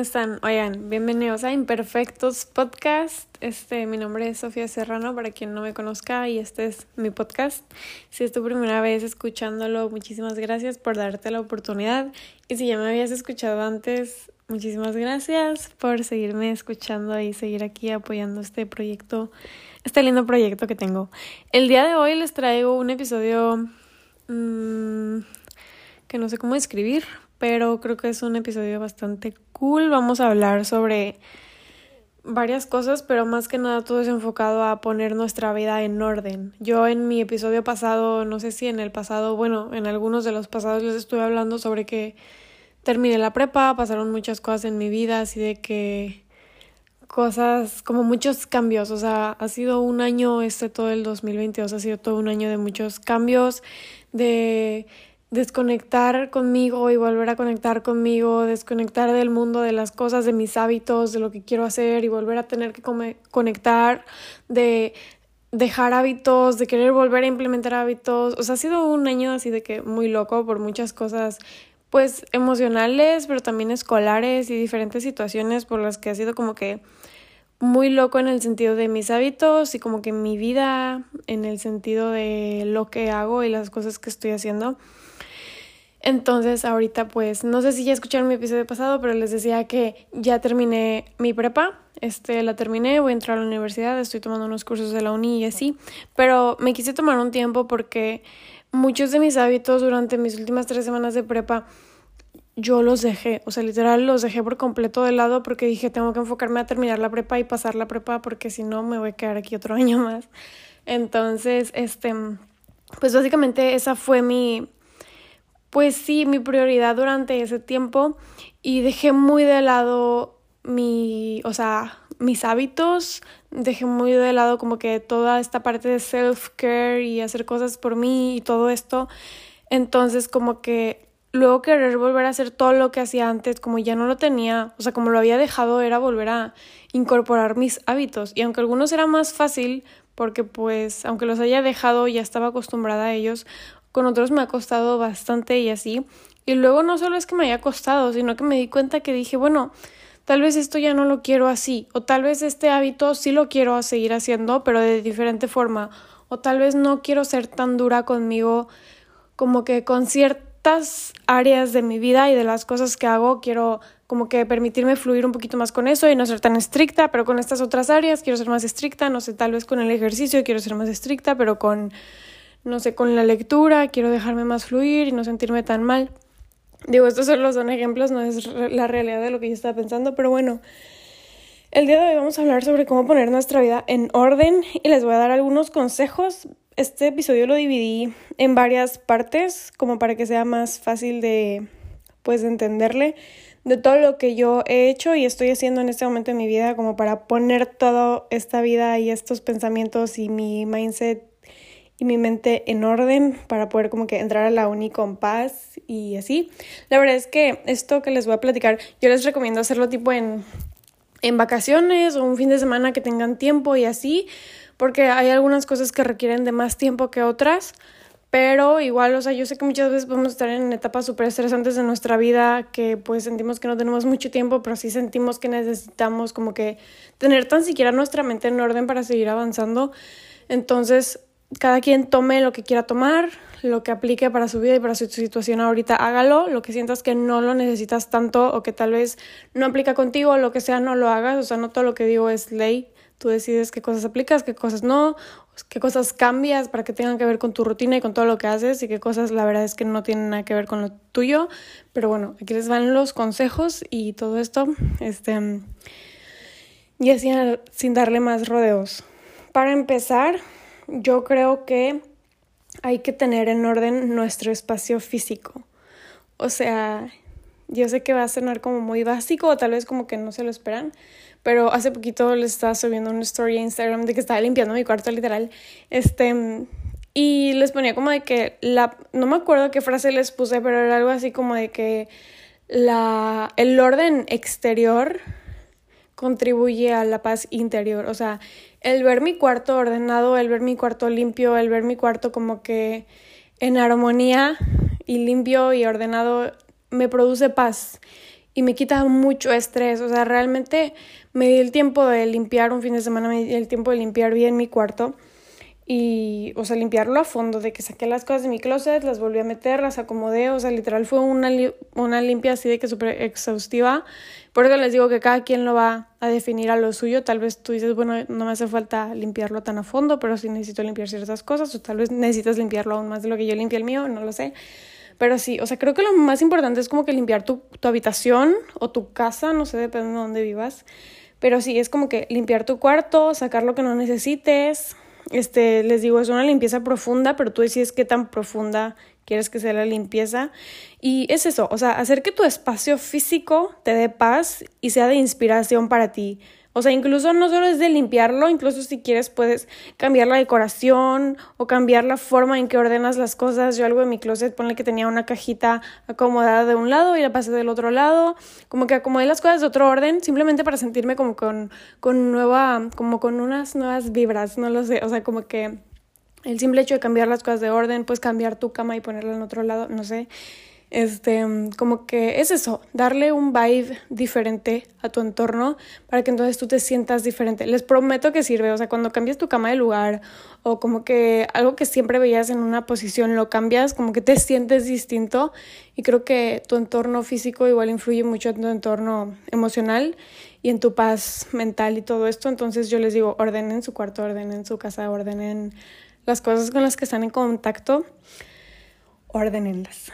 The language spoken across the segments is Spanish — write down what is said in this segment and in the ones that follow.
están? Oigan, bienvenidos a Imperfectos Podcast. Este, mi nombre es Sofía Serrano, para quien no me conozca, y este es mi podcast. Si es tu primera vez escuchándolo, muchísimas gracias por darte la oportunidad. Y si ya me habías escuchado antes, muchísimas gracias por seguirme escuchando y seguir aquí apoyando este proyecto, este lindo proyecto que tengo. El día de hoy les traigo un episodio mmm, que no sé cómo escribir, pero creo que es un episodio bastante cool. Vamos a hablar sobre varias cosas, pero más que nada todo es enfocado a poner nuestra vida en orden. Yo en mi episodio pasado, no sé si en el pasado, bueno, en algunos de los pasados les estuve hablando sobre que terminé la prepa, pasaron muchas cosas en mi vida, así de que cosas, como muchos cambios, o sea, ha sido un año, este todo el 2022 ha sido todo un año de muchos cambios, de desconectar conmigo y volver a conectar conmigo, desconectar del mundo, de las cosas, de mis hábitos, de lo que quiero hacer y volver a tener que conectar, de dejar hábitos, de querer volver a implementar hábitos. O sea, ha sido un año así de que muy loco por muchas cosas, pues emocionales, pero también escolares y diferentes situaciones por las que ha sido como que muy loco en el sentido de mis hábitos y como que mi vida en el sentido de lo que hago y las cosas que estoy haciendo. Entonces ahorita pues no sé si ya escucharon mi episodio pasado, pero les decía que ya terminé mi prepa, este la terminé, voy a entrar a la universidad, estoy tomando unos cursos de la uni y así, pero me quise tomar un tiempo porque muchos de mis hábitos durante mis últimas tres semanas de prepa yo los dejé, o sea, literal los dejé por completo de lado porque dije tengo que enfocarme a terminar la prepa y pasar la prepa porque si no me voy a quedar aquí otro año más. Entonces, este, pues básicamente esa fue mi pues sí, mi prioridad durante ese tiempo y dejé muy de lado mi, o sea, mis hábitos, dejé muy de lado como que toda esta parte de self-care y hacer cosas por mí y todo esto. Entonces como que luego querer volver a hacer todo lo que hacía antes, como ya no lo tenía, o sea, como lo había dejado, era volver a incorporar mis hábitos. Y aunque algunos era más fácil, porque pues aunque los haya dejado ya estaba acostumbrada a ellos, con otros me ha costado bastante y así. Y luego no solo es que me haya costado, sino que me di cuenta que dije, bueno, tal vez esto ya no lo quiero así, o tal vez este hábito sí lo quiero seguir haciendo, pero de diferente forma, o tal vez no quiero ser tan dura conmigo como que con ciertas áreas de mi vida y de las cosas que hago, quiero como que permitirme fluir un poquito más con eso y no ser tan estricta, pero con estas otras áreas quiero ser más estricta, no sé, tal vez con el ejercicio quiero ser más estricta, pero con no sé, con la lectura, quiero dejarme más fluir y no sentirme tan mal. Digo, estos solo son ejemplos, no es la realidad de lo que yo estaba pensando, pero bueno, el día de hoy vamos a hablar sobre cómo poner nuestra vida en orden y les voy a dar algunos consejos. Este episodio lo dividí en varias partes como para que sea más fácil de pues de entenderle de todo lo que yo he hecho y estoy haciendo en este momento de mi vida como para poner toda esta vida y estos pensamientos y mi mindset y mi mente en orden para poder como que entrar a la uni con paz y así. La verdad es que esto que les voy a platicar, yo les recomiendo hacerlo tipo en, en vacaciones o un fin de semana que tengan tiempo y así, porque hay algunas cosas que requieren de más tiempo que otras. Pero igual, o sea, yo sé que muchas veces podemos estar en etapas súper estresantes de nuestra vida que pues sentimos que no tenemos mucho tiempo, pero sí sentimos que necesitamos como que tener tan siquiera nuestra mente en orden para seguir avanzando. Entonces, cada quien tome lo que quiera tomar, lo que aplique para su vida y para su situación ahorita, hágalo. Lo que sientas que no lo necesitas tanto o que tal vez no aplica contigo, lo que sea, no lo hagas. O sea, no todo lo que digo es ley. Tú decides qué cosas aplicas, qué cosas no, qué cosas cambias para que tengan que ver con tu rutina y con todo lo que haces y qué cosas la verdad es que no tienen nada que ver con lo tuyo. Pero bueno, aquí les van los consejos y todo esto. Este, y así sin darle más rodeos. Para empezar, yo creo que hay que tener en orden nuestro espacio físico. O sea, yo sé que va a sonar como muy básico o tal vez como que no se lo esperan, pero hace poquito les estaba subiendo una story a Instagram de que estaba limpiando mi cuarto literal. Este, y les ponía como de que la no me acuerdo qué frase les puse, pero era algo así como de que la el orden exterior contribuye a la paz interior, o sea, el ver mi cuarto ordenado, el ver mi cuarto limpio, el ver mi cuarto como que en armonía y limpio y ordenado me produce paz y me quita mucho estrés. O sea, realmente me di el tiempo de limpiar un fin de semana, me di el tiempo de limpiar bien mi cuarto y, o sea, limpiarlo a fondo, de que saqué las cosas de mi closet, las volví a meter, las acomodé, o sea, literal fue una, una limpia así de que súper exhaustiva. Por eso les digo que cada quien lo va a definir a lo suyo. Tal vez tú dices, bueno, no me hace falta limpiarlo tan a fondo, pero sí necesito limpiar ciertas cosas, o tal vez necesitas limpiarlo aún más de lo que yo limpié el mío, no lo sé. Pero sí, o sea, creo que lo más importante es como que limpiar tu, tu habitación o tu casa, no sé, depende de dónde vivas. Pero sí, es como que limpiar tu cuarto, sacar lo que no necesites, este, les digo, es una limpieza profunda, pero tú decides qué tan profunda quieres que sea la limpieza. Y es eso, o sea, hacer que tu espacio físico te dé paz y sea de inspiración para ti. O sea, incluso no solo es de limpiarlo, incluso si quieres puedes cambiar la decoración o cambiar la forma en que ordenas las cosas. Yo algo en mi closet, ponle que tenía una cajita acomodada de un lado y la pasé del otro lado. Como que acomodé las cosas de otro orden, simplemente para sentirme como con, con nueva, como con unas nuevas vibras, no lo sé. O sea, como que el simple hecho de cambiar las cosas de orden, pues cambiar tu cama y ponerla en otro lado, no sé. Este, como que es eso, darle un vibe diferente a tu entorno para que entonces tú te sientas diferente. Les prometo que sirve, o sea, cuando cambias tu cama de lugar o como que algo que siempre veías en una posición lo cambias, como que te sientes distinto y creo que tu entorno físico igual influye mucho en tu entorno emocional y en tu paz mental y todo esto. Entonces yo les digo, ordenen su cuarto, ordenen su casa, ordenen las cosas con las que están en contacto ordenenlas.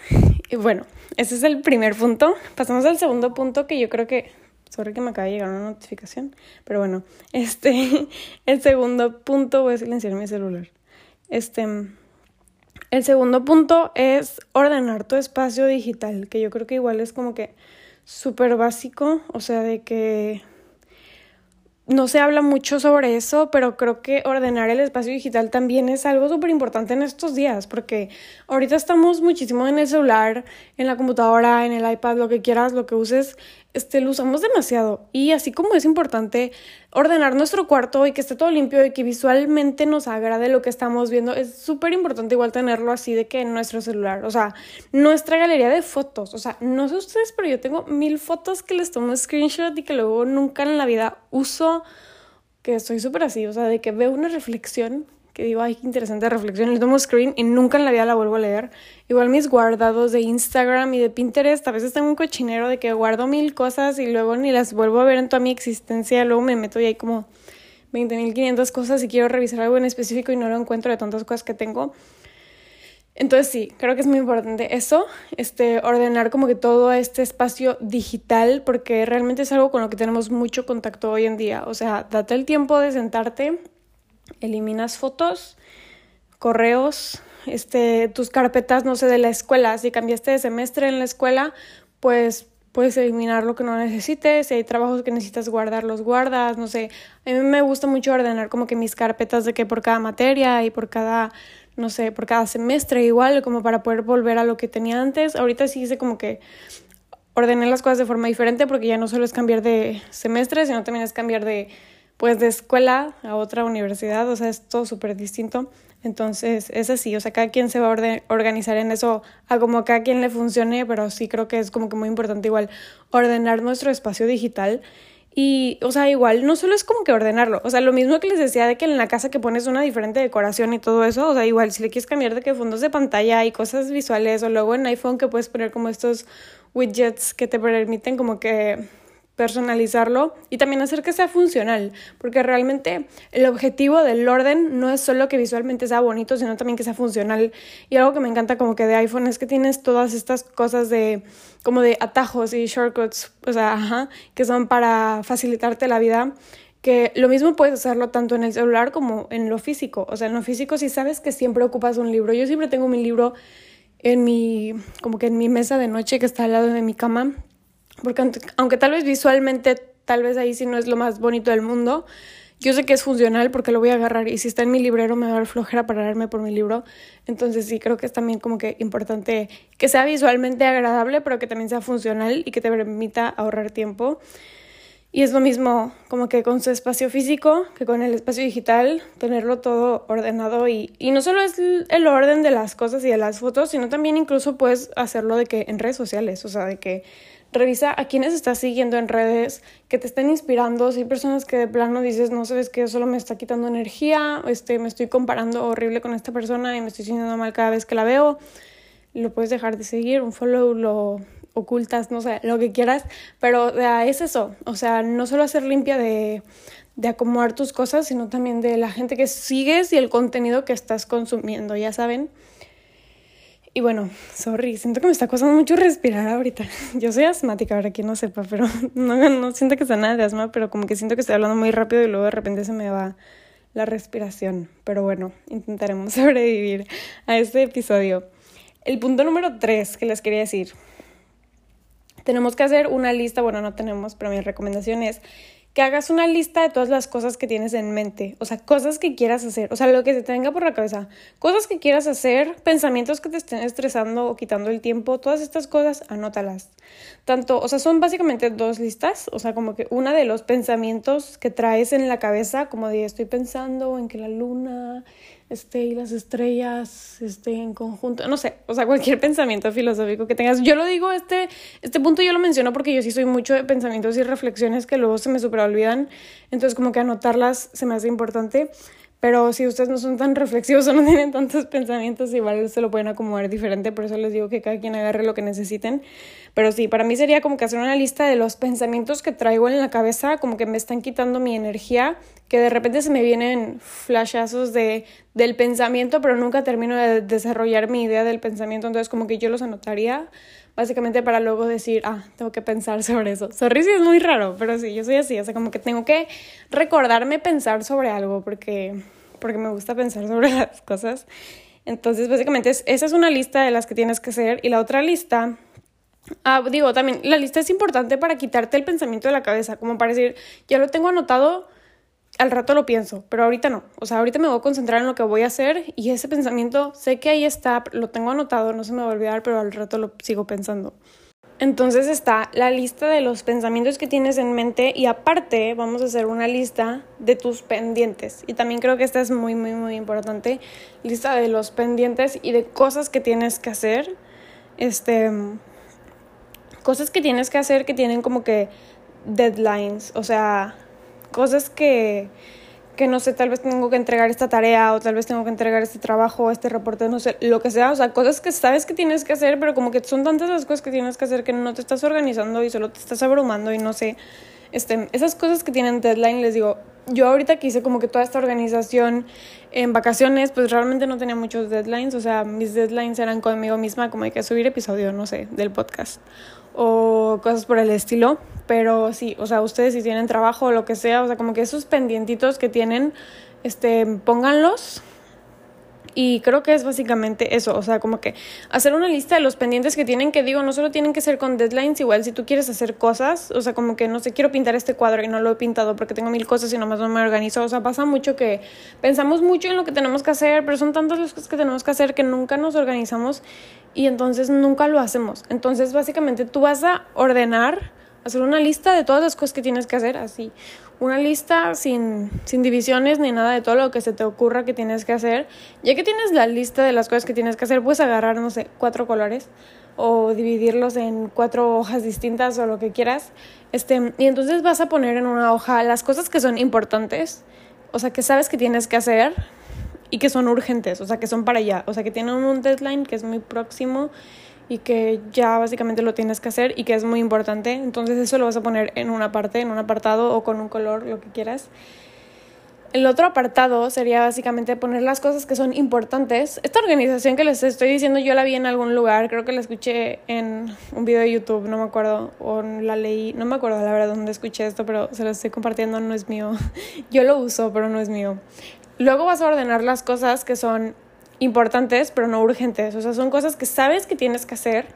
Y bueno, ese es el primer punto. Pasamos al segundo punto que yo creo que... Sorry que me acaba de llegar una notificación. Pero bueno, este... El segundo punto... Voy a silenciar mi celular. Este... El segundo punto es ordenar tu espacio digital, que yo creo que igual es como que súper básico, o sea, de que no se habla mucho sobre eso, pero creo que ordenar el espacio digital también es algo súper importante en estos días, porque ahorita estamos muchísimo en el celular, en la computadora, en el iPad, lo que quieras, lo que uses, este, lo usamos demasiado. Y así como es importante ordenar nuestro cuarto y que esté todo limpio y que visualmente nos agrade lo que estamos viendo, es súper importante igual tenerlo así de que nuestro celular. O sea, nuestra galería de fotos. O sea, no sé ustedes, pero yo tengo mil fotos que les tomo screenshot y que luego nunca en la vida uso. Que estoy súper así, o sea, de que veo una reflexión que digo, ay, qué interesante reflexión, le tomo screen y nunca en la vida la vuelvo a leer. Igual mis guardados de Instagram y de Pinterest, a veces tengo un cochinero de que guardo mil cosas y luego ni las vuelvo a ver en toda mi existencia, luego me meto y hay como 20.500 cosas y quiero revisar algo en específico y no lo encuentro de tantas cosas que tengo. Entonces sí, creo que es muy importante eso, este, ordenar como que todo este espacio digital, porque realmente es algo con lo que tenemos mucho contacto hoy en día. O sea, date el tiempo de sentarte eliminas fotos, correos, este, tus carpetas, no sé, de la escuela. Si cambiaste de semestre en la escuela, pues puedes eliminar lo que no necesites. Si hay trabajos que necesitas guardar, los guardas. No sé, a mí me gusta mucho ordenar como que mis carpetas de que por cada materia y por cada, no sé, por cada semestre igual, como para poder volver a lo que tenía antes. Ahorita sí hice como que ordené las cosas de forma diferente porque ya no solo es cambiar de semestre, sino también es cambiar de pues de escuela a otra universidad, o sea, es todo súper distinto. Entonces, es así, o sea, cada quien se va a organizar en eso a como cada quien le funcione, pero sí creo que es como que muy importante igual ordenar nuestro espacio digital. Y, o sea, igual, no solo es como que ordenarlo, o sea, lo mismo que les decía de que en la casa que pones una diferente decoración y todo eso, o sea, igual, si le quieres cambiar de que fondos de pantalla y cosas visuales, o luego en iPhone que puedes poner como estos widgets que te permiten como que personalizarlo y también hacer que sea funcional, porque realmente el objetivo del orden no es solo que visualmente sea bonito, sino también que sea funcional. Y algo que me encanta como que de iPhone es que tienes todas estas cosas de como de atajos y shortcuts, o sea, ajá, que son para facilitarte la vida que lo mismo puedes hacerlo tanto en el celular como en lo físico. O sea, en lo físico si sabes que siempre ocupas un libro. Yo siempre tengo mi libro en mi como que en mi mesa de noche que está al lado de mi cama porque aunque tal vez visualmente, tal vez ahí sí no es lo más bonito del mundo, yo sé que es funcional porque lo voy a agarrar y si está en mi librero me va a dar flojera pararme por mi libro. Entonces sí, creo que es también como que importante que sea visualmente agradable, pero que también sea funcional y que te permita ahorrar tiempo. Y es lo mismo como que con su espacio físico, que con el espacio digital, tenerlo todo ordenado y, y no solo es el orden de las cosas y de las fotos, sino también incluso puedes hacerlo de que en redes sociales, o sea, de que revisa a quienes estás siguiendo en redes que te estén inspirando. Si hay personas que de plano dices, no sabes que solo me está quitando energía, este, me estoy comparando horrible con esta persona y me estoy sintiendo mal cada vez que la veo, lo puedes dejar de seguir, un follow lo ocultas, no sé, lo que quieras, pero es eso, o sea, no solo hacer limpia de, de acomodar tus cosas, sino también de la gente que sigues y el contenido que estás consumiendo, ya saben. Y bueno, sorry, siento que me está costando mucho respirar ahorita. Yo soy asmática, ahora quien no sepa, pero no, no siento que sea nada de asma, pero como que siento que estoy hablando muy rápido y luego de repente se me va la respiración. Pero bueno, intentaremos sobrevivir a este episodio. El punto número tres que les quería decir. Tenemos que hacer una lista, bueno, no tenemos, pero mi recomendación es que hagas una lista de todas las cosas que tienes en mente, o sea, cosas que quieras hacer, o sea, lo que te tenga por la cabeza, cosas que quieras hacer, pensamientos que te estén estresando o quitando el tiempo, todas estas cosas, anótalas. Tanto, o sea, son básicamente dos listas, o sea, como que una de los pensamientos que traes en la cabeza, como de estoy pensando en que la luna este, y las estrellas este, en conjunto, no sé, o sea, cualquier pensamiento filosófico que tengas. Yo lo digo, este, este punto yo lo menciono porque yo sí soy mucho de pensamientos y reflexiones que luego se me super olvidan, entonces como que anotarlas se me hace importante. Pero si ustedes no son tan reflexivos o no tienen tantos pensamientos, igual se lo pueden acomodar diferente. Por eso les digo que cada quien agarre lo que necesiten. Pero sí, para mí sería como que hacer una lista de los pensamientos que traigo en la cabeza, como que me están quitando mi energía, que de repente se me vienen flashazos de, del pensamiento, pero nunca termino de desarrollar mi idea del pensamiento. Entonces, como que yo los anotaría básicamente para luego decir, ah, tengo que pensar sobre eso. Sorry si es muy raro, pero sí, yo soy así, o sea, como que tengo que recordarme pensar sobre algo porque porque me gusta pensar sobre las cosas. Entonces, básicamente, esa es una lista de las que tienes que hacer. Y la otra lista, ah, digo, también, la lista es importante para quitarte el pensamiento de la cabeza, como para decir, ya lo tengo anotado, al rato lo pienso, pero ahorita no. O sea, ahorita me voy a concentrar en lo que voy a hacer y ese pensamiento, sé que ahí está, lo tengo anotado, no se me va a olvidar, pero al rato lo sigo pensando. Entonces está la lista de los pensamientos que tienes en mente y aparte vamos a hacer una lista de tus pendientes. Y también creo que esta es muy, muy, muy importante. Lista de los pendientes y de cosas que tienes que hacer. Este, cosas que tienes que hacer que tienen como que deadlines. O sea, cosas que que no sé, tal vez tengo que entregar esta tarea o tal vez tengo que entregar este trabajo, este reporte, no sé, lo que sea, o sea, cosas que sabes que tienes que hacer, pero como que son tantas las cosas que tienes que hacer que no te estás organizando y solo te estás abrumando y no sé, este, esas cosas que tienen deadline, les digo, yo ahorita que hice como que toda esta organización en vacaciones, pues realmente no tenía muchos deadlines, o sea, mis deadlines eran conmigo misma, como hay que subir episodio, no sé, del podcast o cosas por el estilo. Pero sí, o sea, ustedes si tienen trabajo o lo que sea, o sea, como que esos pendientitos que tienen, este, pónganlos y creo que es básicamente eso, o sea, como que hacer una lista de los pendientes que tienen, que digo, no solo tienen que ser con deadlines, igual si tú quieres hacer cosas, o sea, como que no sé, quiero pintar este cuadro y no lo he pintado porque tengo mil cosas y nomás no me organizo, o sea, pasa mucho que pensamos mucho en lo que tenemos que hacer, pero son tantas las cosas que tenemos que hacer que nunca nos organizamos y entonces nunca lo hacemos. Entonces, básicamente tú vas a ordenar, hacer una lista de todas las cosas que tienes que hacer, así una lista sin, sin divisiones ni nada de todo lo que se te ocurra que tienes que hacer. Ya que tienes la lista de las cosas que tienes que hacer, puedes agarrar, no sé, cuatro colores o dividirlos en cuatro hojas distintas o lo que quieras. Este, y entonces vas a poner en una hoja las cosas que son importantes, o sea, que sabes que tienes que hacer y que son urgentes, o sea, que son para allá, o sea, que tienen un deadline que es muy próximo y que ya básicamente lo tienes que hacer y que es muy importante. Entonces eso lo vas a poner en una parte, en un apartado o con un color, lo que quieras. El otro apartado sería básicamente poner las cosas que son importantes. Esta organización que les estoy diciendo yo la vi en algún lugar, creo que la escuché en un video de YouTube, no me acuerdo, o la leí, no me acuerdo la verdad dónde escuché esto, pero se lo estoy compartiendo, no es mío. Yo lo uso, pero no es mío. Luego vas a ordenar las cosas que son importantes, pero no urgentes. O sea, son cosas que sabes que tienes que hacer,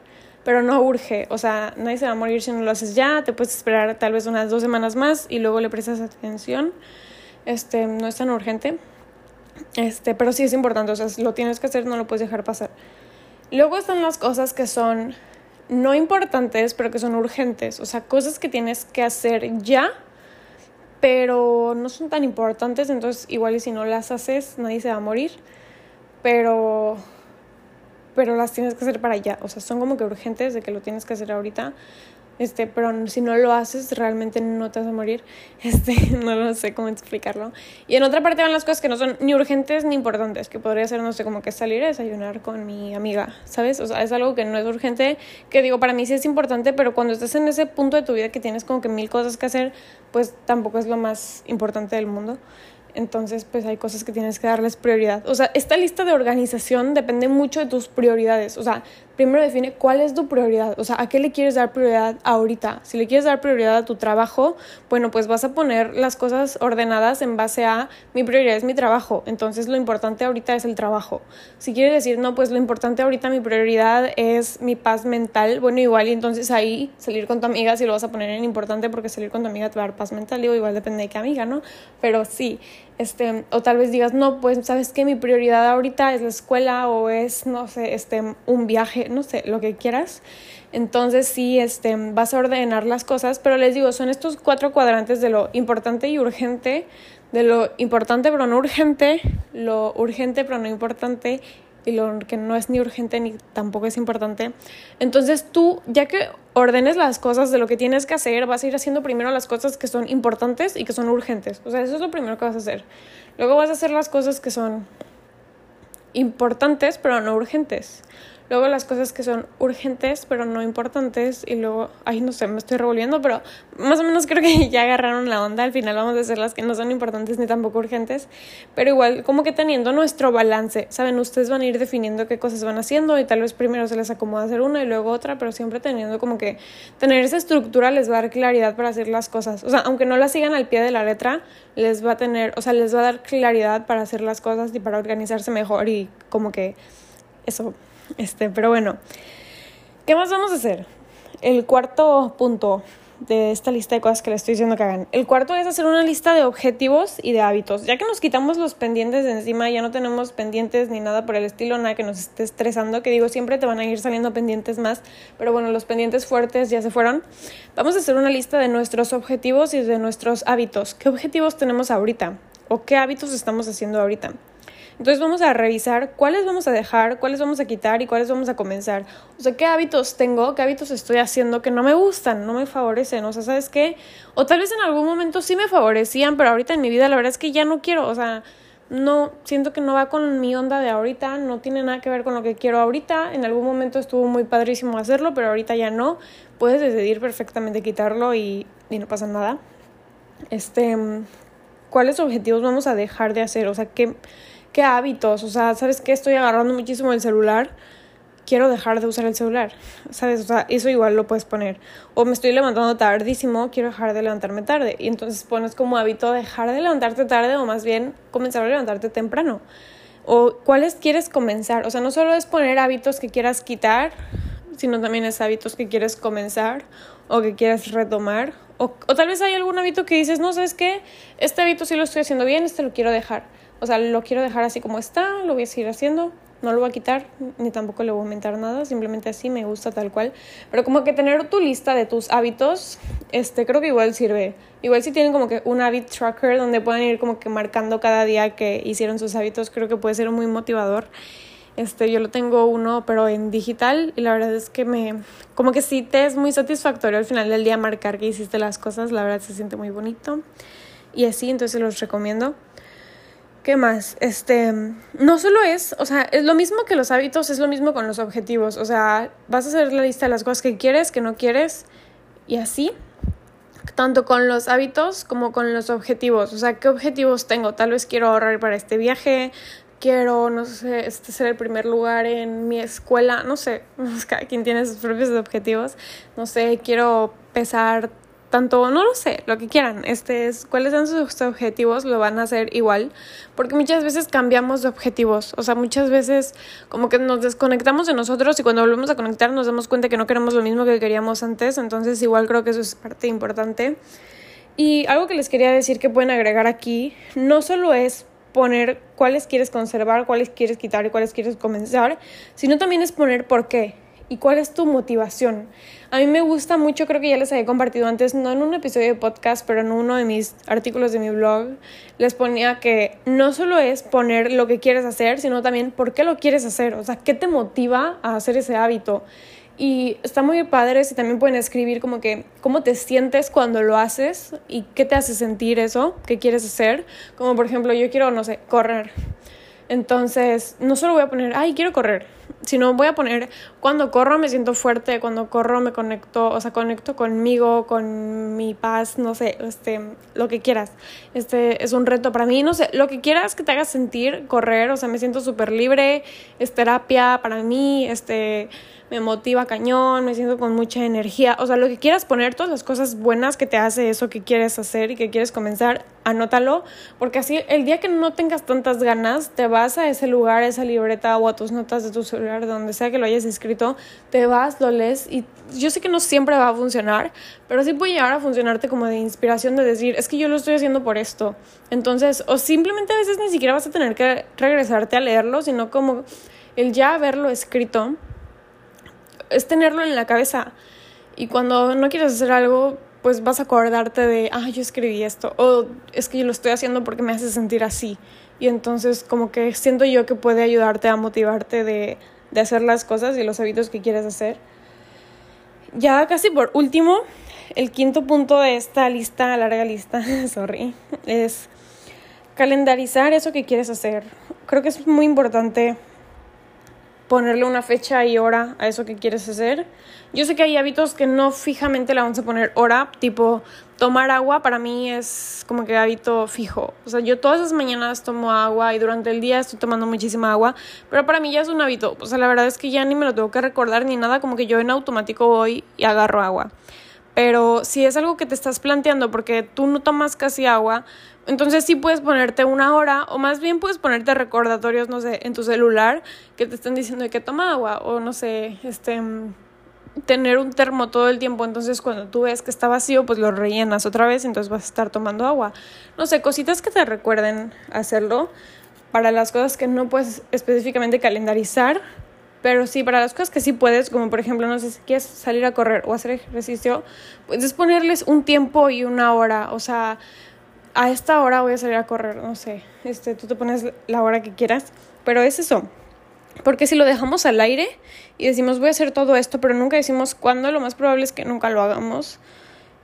pero no urge. O sea, nadie se va a morir si no lo haces ya. Te puedes esperar tal vez unas dos semanas más y luego le prestas atención. Este, no es tan urgente. Este, pero sí es importante. O sea, lo tienes que hacer, no lo puedes dejar pasar. Luego están las cosas que son no importantes, pero que son urgentes. O sea, cosas que tienes que hacer ya, pero no son tan importantes. Entonces, igual si no las haces, nadie se va a morir pero pero las tienes que hacer para allá, o sea, son como que urgentes de que lo tienes que hacer ahorita. Este, pero si no lo haces, realmente no te vas a morir. Este, no lo sé cómo explicarlo. Y en otra parte van las cosas que no son ni urgentes ni importantes, que podría ser, no sé, como que salir a desayunar con mi amiga, ¿sabes? O sea, es algo que no es urgente, que digo, para mí sí es importante, pero cuando estás en ese punto de tu vida que tienes como que mil cosas que hacer, pues tampoco es lo más importante del mundo. Entonces, pues hay cosas que tienes que darles prioridad. O sea, esta lista de organización depende mucho de tus prioridades. O sea, primero define cuál es tu prioridad. O sea, a qué le quieres dar prioridad ahorita. Si le quieres dar prioridad a tu trabajo, bueno, pues vas a poner las cosas ordenadas en base a mi prioridad es mi trabajo. Entonces, lo importante ahorita es el trabajo. Si quieres decir, no, pues lo importante ahorita, mi prioridad es mi paz mental, bueno, igual, y entonces ahí salir con tu amiga, si lo vas a poner en importante, porque salir con tu amiga te va a dar paz mental, digo, igual depende de qué amiga, ¿no? Pero sí este, o tal vez digas, no, pues sabes que mi prioridad ahorita es la escuela o es, no sé, este, un viaje, no sé, lo que quieras. Entonces sí, este, vas a ordenar las cosas, pero les digo, son estos cuatro cuadrantes de lo importante y urgente, de lo importante pero no urgente, lo urgente pero no importante y lo que no es ni urgente ni tampoco es importante. Entonces tú, ya que ordenes las cosas de lo que tienes que hacer, vas a ir haciendo primero las cosas que son importantes y que son urgentes. O sea, eso es lo primero que vas a hacer. Luego vas a hacer las cosas que son importantes pero no urgentes. Luego las cosas que son urgentes pero no importantes y luego, ay no sé, me estoy revolviendo, pero más o menos creo que ya agarraron la onda. Al final vamos a hacer las que no son importantes ni tampoco urgentes, pero igual como que teniendo nuestro balance, ¿saben? Ustedes van a ir definiendo qué cosas van haciendo y tal vez primero se les acomoda hacer una y luego otra, pero siempre teniendo como que tener esa estructura les va a dar claridad para hacer las cosas. O sea, aunque no las sigan al pie de la letra, les va a tener, o sea, les va a dar claridad para hacer las cosas y para organizarse mejor y como que eso este, pero bueno, ¿qué más vamos a hacer? El cuarto punto de esta lista de cosas que les estoy diciendo que hagan. El cuarto es hacer una lista de objetivos y de hábitos. Ya que nos quitamos los pendientes de encima, ya no tenemos pendientes ni nada por el estilo, nada que nos esté estresando, que digo, siempre te van a ir saliendo pendientes más, pero bueno, los pendientes fuertes ya se fueron. Vamos a hacer una lista de nuestros objetivos y de nuestros hábitos. ¿Qué objetivos tenemos ahorita? ¿O qué hábitos estamos haciendo ahorita? Entonces vamos a revisar cuáles vamos a dejar, cuáles vamos a quitar y cuáles vamos a comenzar. O sea, qué hábitos tengo, qué hábitos estoy haciendo que no me gustan, no me favorecen. O sea, ¿sabes qué? O tal vez en algún momento sí me favorecían, pero ahorita en mi vida la verdad es que ya no quiero. O sea, no siento que no va con mi onda de ahorita, no tiene nada que ver con lo que quiero ahorita. En algún momento estuvo muy padrísimo hacerlo, pero ahorita ya no. Puedes decidir perfectamente quitarlo y, y no pasa nada. Este, ¿cuáles objetivos vamos a dejar de hacer? O sea, ¿qué, qué hábitos, o sea, ¿sabes qué? Estoy agarrando muchísimo el celular, quiero dejar de usar el celular, ¿sabes? O sea, eso igual lo puedes poner. O me estoy levantando tardísimo, quiero dejar de levantarme tarde. Y entonces pones como hábito dejar de levantarte tarde o más bien comenzar a levantarte temprano. O cuáles quieres comenzar. O sea, no solo es poner hábitos que quieras quitar, sino también es hábitos que quieres comenzar o que quieras retomar. O, o tal vez hay algún hábito que dices, no, ¿sabes qué? Este hábito sí lo estoy haciendo bien, este lo quiero dejar o sea, lo quiero dejar así como está, lo voy a seguir haciendo, no lo voy a quitar, ni tampoco le voy a aumentar nada, simplemente así me gusta tal cual. Pero como que tener tu lista de tus hábitos, este, creo que igual sirve. Igual si tienen como que un habit tracker donde pueden ir como que marcando cada día que hicieron sus hábitos, creo que puede ser muy motivador. Este, yo lo tengo uno, pero en digital, y la verdad es que me, como que sí te es muy satisfactorio al final del día marcar que hiciste las cosas, la verdad se siente muy bonito. Y así, entonces los recomiendo. ¿Qué más? Este, no solo es, o sea, es lo mismo que los hábitos, es lo mismo con los objetivos. O sea, vas a hacer la lista de las cosas que quieres, que no quieres, y así. Tanto con los hábitos como con los objetivos. O sea, ¿qué objetivos tengo? Tal vez quiero ahorrar para este viaje, quiero, no sé, este ser el primer lugar en mi escuela, no sé, cada quien tiene sus propios objetivos. No sé, quiero pesar tanto, no lo sé, lo que quieran, este es, cuáles son sus objetivos, lo van a hacer igual, porque muchas veces cambiamos de objetivos, o sea, muchas veces como que nos desconectamos de nosotros y cuando volvemos a conectar nos damos cuenta que no queremos lo mismo que queríamos antes, entonces igual creo que eso es parte importante. Y algo que les quería decir que pueden agregar aquí, no solo es poner cuáles quieres conservar, cuáles quieres quitar y cuáles quieres comenzar, sino también es poner por qué y cuál es tu motivación. A mí me gusta mucho, creo que ya les había compartido antes, no en un episodio de podcast, pero en uno de mis artículos de mi blog, les ponía que no solo es poner lo que quieres hacer, sino también por qué lo quieres hacer, o sea, qué te motiva a hacer ese hábito. Y está muy padre si también pueden escribir como que cómo te sientes cuando lo haces y qué te hace sentir eso, qué quieres hacer. Como por ejemplo, yo quiero, no sé, correr. Entonces, no solo voy a poner, ay, quiero correr, sino voy a poner, cuando corro me siento fuerte, cuando corro me conecto, o sea, conecto conmigo, con mi paz, no sé, este, lo que quieras. Este es un reto para mí, no sé, lo que quieras que te haga sentir correr, o sea, me siento súper libre, es terapia para mí, este me motiva cañón, me siento con mucha energía, o sea, lo que quieras poner, todas las cosas buenas que te hace eso que quieres hacer y que quieres comenzar, anótalo, porque así el día que no tengas tantas ganas, te vas a ese lugar, a esa libreta o a tus notas de tu celular, donde sea que lo hayas escrito, te vas, lo lees y yo sé que no siempre va a funcionar, pero sí puede llegar a funcionarte como de inspiración de decir, es que yo lo estoy haciendo por esto. Entonces, o simplemente a veces ni siquiera vas a tener que regresarte a leerlo, sino como el ya haberlo escrito es tenerlo en la cabeza. Y cuando no quieres hacer algo, pues vas a acordarte de, ah, yo escribí esto, o es que yo lo estoy haciendo porque me hace sentir así. Y entonces como que siento yo que puede ayudarte a motivarte de, de hacer las cosas y los hábitos que quieres hacer. Ya casi por último, el quinto punto de esta lista, larga lista, sorry, es calendarizar eso que quieres hacer. Creo que es muy importante ponerle una fecha y hora a eso que quieres hacer. Yo sé que hay hábitos que no fijamente le vamos a poner hora, tipo tomar agua para mí es como que hábito fijo. O sea, yo todas las mañanas tomo agua y durante el día estoy tomando muchísima agua, pero para mí ya es un hábito. O sea, la verdad es que ya ni me lo tengo que recordar ni nada, como que yo en automático voy y agarro agua. Pero si es algo que te estás planteando porque tú no tomas casi agua, entonces sí puedes ponerte una hora o más bien puedes ponerte recordatorios, no sé, en tu celular que te están diciendo que toma agua o no sé, este tener un termo todo el tiempo, entonces cuando tú ves que está vacío, pues lo rellenas otra vez, entonces vas a estar tomando agua. No sé, cositas que te recuerden hacerlo para las cosas que no puedes específicamente calendarizar, pero sí para las cosas que sí puedes, como por ejemplo, no sé si quieres salir a correr o hacer ejercicio, puedes ponerles un tiempo y una hora, o sea, a esta hora voy a salir a correr, no sé, este, tú te pones la hora que quieras, pero es eso. Porque si lo dejamos al aire y decimos voy a hacer todo esto, pero nunca decimos cuándo, lo más probable es que nunca lo hagamos.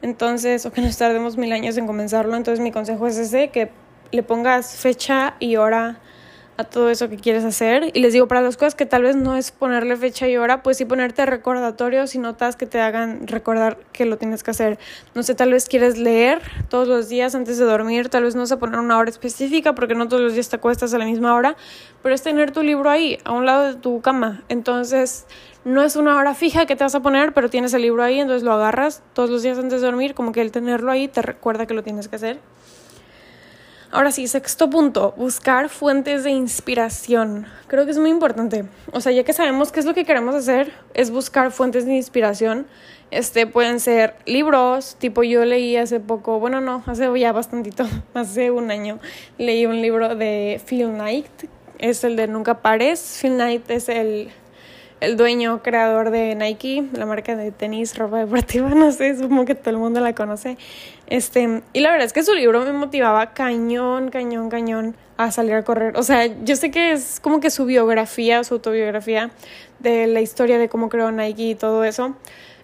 Entonces, o que nos tardemos mil años en comenzarlo. Entonces, mi consejo es ese, que le pongas fecha y hora a todo eso que quieres hacer. Y les digo, para las cosas que tal vez no es ponerle fecha y hora, pues sí ponerte recordatorios y notas que te hagan recordar que lo tienes que hacer. No sé, tal vez quieres leer todos los días antes de dormir, tal vez no sé poner una hora específica porque no todos los días te acuestas a la misma hora, pero es tener tu libro ahí, a un lado de tu cama. Entonces, no es una hora fija que te vas a poner, pero tienes el libro ahí, entonces lo agarras todos los días antes de dormir, como que el tenerlo ahí te recuerda que lo tienes que hacer. Ahora sí, sexto punto, buscar fuentes de inspiración. Creo que es muy importante. O sea, ya que sabemos qué es lo que queremos hacer, es buscar fuentes de inspiración. Este, pueden ser libros, tipo yo leí hace poco, bueno, no, hace ya bastantito, hace un año, leí un libro de Phil Knight, es el de Nunca Pares. Phil Knight es el el dueño, creador de Nike, la marca de tenis, ropa deportiva, no sé, supongo que todo el mundo la conoce. Este, y la verdad es que su libro me motivaba cañón, cañón, cañón a salir a correr. O sea, yo sé que es como que su biografía, su autobiografía de la historia de cómo creó Nike y todo eso.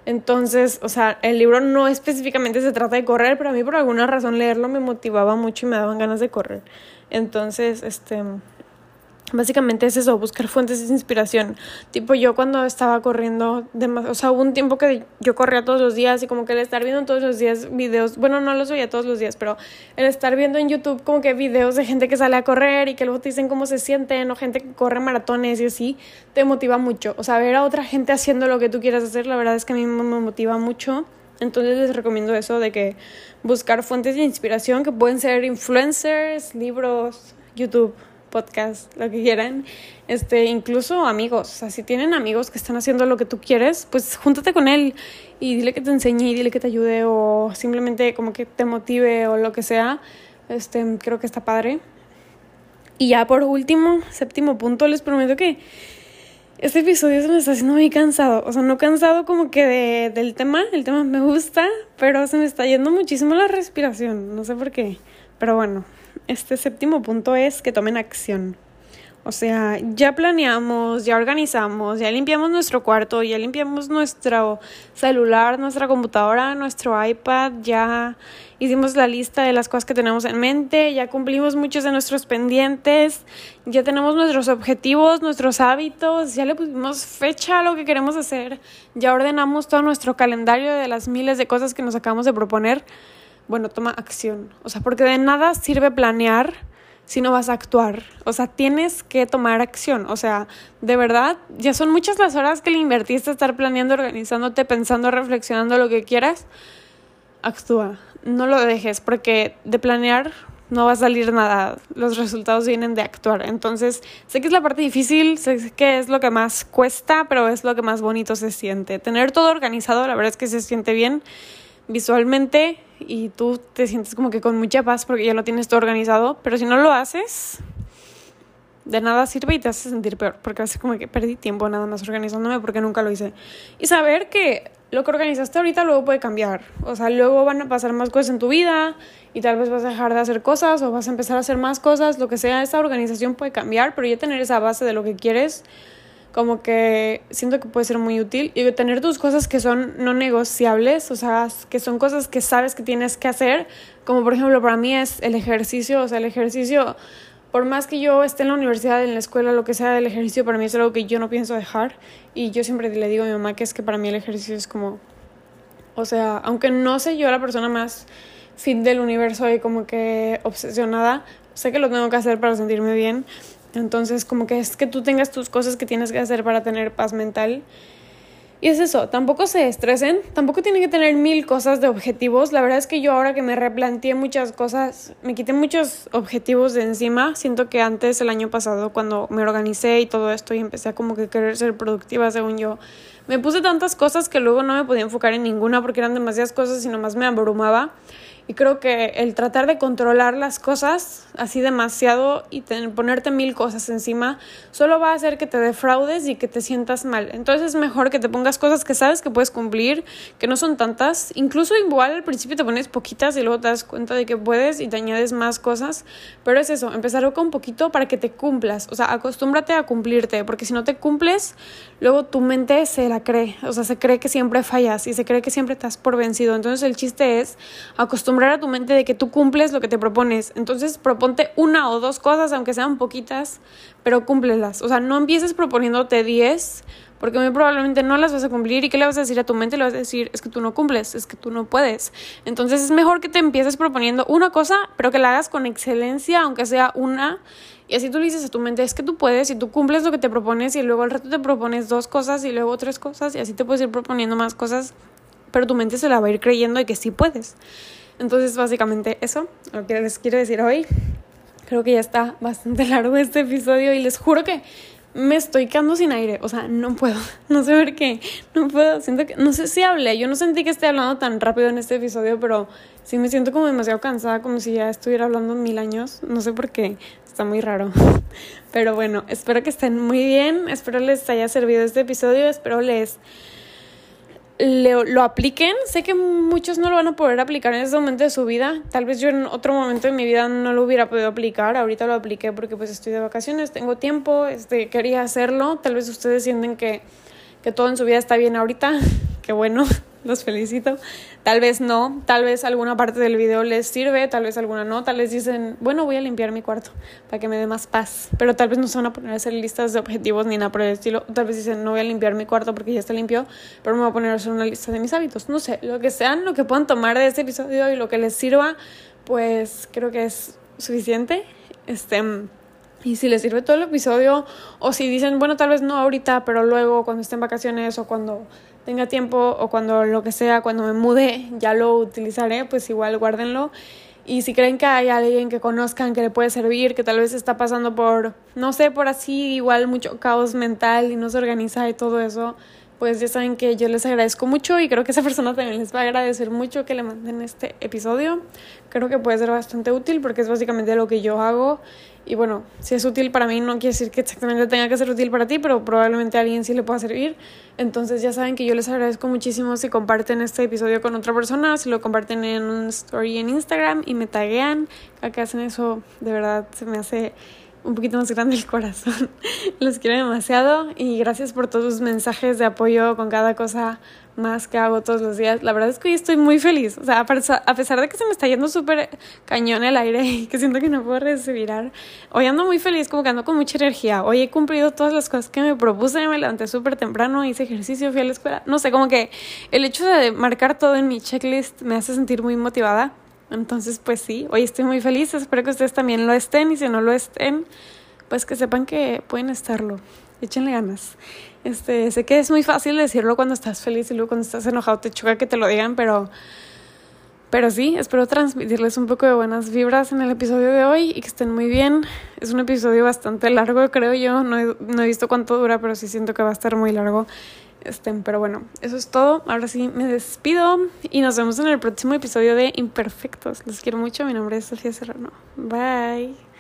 Entonces, o sea, el libro no específicamente se trata de correr, pero a mí por alguna razón leerlo me motivaba mucho y me daban ganas de correr. Entonces, este, Básicamente es eso, buscar fuentes de inspiración. Tipo yo cuando estaba corriendo, o sea, hubo un tiempo que yo corría todos los días y como que el estar viendo todos los días videos, bueno, no los veía todos los días, pero el estar viendo en YouTube como que videos de gente que sale a correr y que luego te dicen cómo se sienten o gente que corre maratones y así, te motiva mucho. O sea, ver a otra gente haciendo lo que tú quieras hacer, la verdad es que a mí me motiva mucho. Entonces les recomiendo eso de que buscar fuentes de inspiración que pueden ser influencers, libros, YouTube podcast, lo que quieran, este, incluso amigos, o sea, si tienen amigos que están haciendo lo que tú quieres, pues júntate con él y dile que te enseñe y dile que te ayude o simplemente como que te motive o lo que sea, este, creo que está padre. Y ya por último, séptimo punto, les prometo que este episodio se me está haciendo muy cansado. O sea, no cansado como que de, del tema. El tema me gusta, pero se me está yendo muchísimo la respiración. No sé por qué. Pero bueno, este séptimo punto es que tomen acción. O sea, ya planeamos, ya organizamos, ya limpiamos nuestro cuarto, ya limpiamos nuestro celular, nuestra computadora, nuestro iPad, ya hicimos la lista de las cosas que tenemos en mente, ya cumplimos muchos de nuestros pendientes, ya tenemos nuestros objetivos, nuestros hábitos, ya le pusimos fecha a lo que queremos hacer, ya ordenamos todo nuestro calendario de las miles de cosas que nos acabamos de proponer. Bueno, toma acción. O sea, porque de nada sirve planear si no vas a actuar. O sea, tienes que tomar acción. O sea, de verdad, ya son muchas las horas que le invertiste a estar planeando, organizándote, pensando, reflexionando lo que quieras. Actúa. No lo dejes porque de planear no va a salir nada. Los resultados vienen de actuar. Entonces, sé que es la parte difícil, sé que es lo que más cuesta, pero es lo que más bonito se siente. Tener todo organizado, la verdad es que se siente bien visualmente y tú te sientes como que con mucha paz porque ya lo tienes todo organizado, pero si no lo haces, de nada sirve y te hace sentir peor, porque hace como que perdí tiempo nada más organizándome porque nunca lo hice. Y saber que lo que organizaste ahorita luego puede cambiar, o sea, luego van a pasar más cosas en tu vida y tal vez vas a dejar de hacer cosas o vas a empezar a hacer más cosas, lo que sea, esa organización puede cambiar, pero ya tener esa base de lo que quieres como que siento que puede ser muy útil. Y tener tus cosas que son no negociables, o sea, que son cosas que sabes que tienes que hacer, como por ejemplo para mí es el ejercicio, o sea, el ejercicio, por más que yo esté en la universidad, en la escuela, lo que sea, el ejercicio para mí es algo que yo no pienso dejar. Y yo siempre le digo a mi mamá que es que para mí el ejercicio es como, o sea, aunque no sé yo la persona más fit del universo y como que obsesionada, sé que lo tengo que hacer para sentirme bien entonces, como que es que tú tengas tus cosas que tienes que hacer para tener paz mental. Y es eso, tampoco se estresen, tampoco tienen que tener mil cosas de objetivos. La verdad es que yo ahora que me replanteé muchas cosas, me quité muchos objetivos de encima. Siento que antes, el año pasado, cuando me organicé y todo esto y empecé a como que querer ser productiva según yo, me puse tantas cosas que luego no me podía enfocar en ninguna porque eran demasiadas cosas y nomás me abrumaba. Y creo que el tratar de controlar las cosas así demasiado y ponerte mil cosas encima solo va a hacer que te defraudes y que te sientas mal. Entonces es mejor que te pongas cosas que sabes que puedes cumplir, que no son tantas. Incluso igual al principio te pones poquitas y luego te das cuenta de que puedes y te añades más cosas. Pero es eso, empezar con poquito para que te cumplas. O sea, acostúmbrate a cumplirte, porque si no te cumples, luego tu mente se la cree. O sea, se cree que siempre fallas y se cree que siempre estás por vencido. Entonces el chiste es acostumbrarte acostumbrar a tu mente de que tú cumples lo que te propones. Entonces, proponte una o dos cosas, aunque sean poquitas, pero cúmplelas. O sea, no empieces proponiéndote 10, porque muy probablemente no las vas a cumplir. ¿Y qué le vas a decir a tu mente? Le vas a decir, es que tú no cumples, es que tú no puedes. Entonces, es mejor que te empieces proponiendo una cosa, pero que la hagas con excelencia, aunque sea una. Y así tú le dices a tu mente, es que tú puedes y tú cumples lo que te propones y luego al rato te propones dos cosas y luego tres cosas y así te puedes ir proponiendo más cosas, pero tu mente se la va a ir creyendo de que sí puedes. Entonces, básicamente eso, lo que les quiero decir hoy. Creo que ya está bastante largo este episodio y les juro que me estoy quedando sin aire, o sea, no puedo, no sé por qué, no puedo, siento que, no sé si hablé, yo no sentí que esté hablando tan rápido en este episodio, pero sí me siento como demasiado cansada, como si ya estuviera hablando mil años, no sé por qué, está muy raro, pero bueno, espero que estén muy bien, espero les haya servido este episodio, espero les lo apliquen. Sé que muchos no lo van a poder aplicar en ese momento de su vida. Tal vez yo en otro momento de mi vida no lo hubiera podido aplicar. Ahorita lo apliqué porque pues estoy de vacaciones, tengo tiempo, este, quería hacerlo. Tal vez ustedes sienten que, que todo en su vida está bien ahorita. Qué bueno los felicito. Tal vez no, tal vez alguna parte del video les sirve, tal vez alguna no, tal vez dicen, bueno, voy a limpiar mi cuarto para que me dé más paz, pero tal vez no se van a poner a hacer listas de objetivos ni nada por el estilo, tal vez dicen, no voy a limpiar mi cuarto porque ya está limpio, pero me voy a poner a hacer una lista de mis hábitos, no sé, lo que sean, lo que puedan tomar de este episodio y lo que les sirva, pues creo que es suficiente. Este, y si les sirve todo el episodio, o si dicen, bueno, tal vez no ahorita, pero luego cuando estén vacaciones o cuando tenga tiempo o cuando lo que sea, cuando me mude, ya lo utilizaré, pues igual guárdenlo. Y si creen que hay alguien que conozcan que le puede servir, que tal vez está pasando por, no sé, por así, igual mucho caos mental y no se organiza y todo eso, pues ya saben que yo les agradezco mucho y creo que esa persona también les va a agradecer mucho que le manden este episodio. Creo que puede ser bastante útil porque es básicamente lo que yo hago y bueno, si es útil para mí no quiere decir que exactamente tenga que ser útil para ti, pero probablemente a alguien sí le pueda servir. Entonces ya saben que yo les agradezco muchísimo si comparten este episodio con otra persona, si lo comparten en un story en Instagram y me taguean. A que hacen eso, de verdad se me hace un poquito más grande el corazón. Los quiero demasiado y gracias por todos los mensajes de apoyo con cada cosa más que hago todos los días. La verdad es que hoy estoy muy feliz. O sea, a pesar de que se me está yendo súper cañón el aire y que siento que no puedo respirar, hoy ando muy feliz, como que ando con mucha energía. Hoy he cumplido todas las cosas que me propuse, me levanté súper temprano, hice ejercicio, fui a la escuela. No sé, como que el hecho de marcar todo en mi checklist me hace sentir muy motivada. Entonces, pues sí, hoy estoy muy feliz. Espero que ustedes también lo estén y si no lo estén, pues que sepan que pueden estarlo. Échenle ganas. Este, sé que es muy fácil decirlo cuando estás feliz y luego cuando estás enojado te choca que te lo digan, pero pero sí, espero transmitirles un poco de buenas vibras en el episodio de hoy y que estén muy bien. Es un episodio bastante largo, creo yo. No he, no he visto cuánto dura, pero sí siento que va a estar muy largo. Este, pero bueno, eso es todo. Ahora sí me despido y nos vemos en el próximo episodio de Imperfectos. Los quiero mucho. Mi nombre es Sofía Serrano. Bye.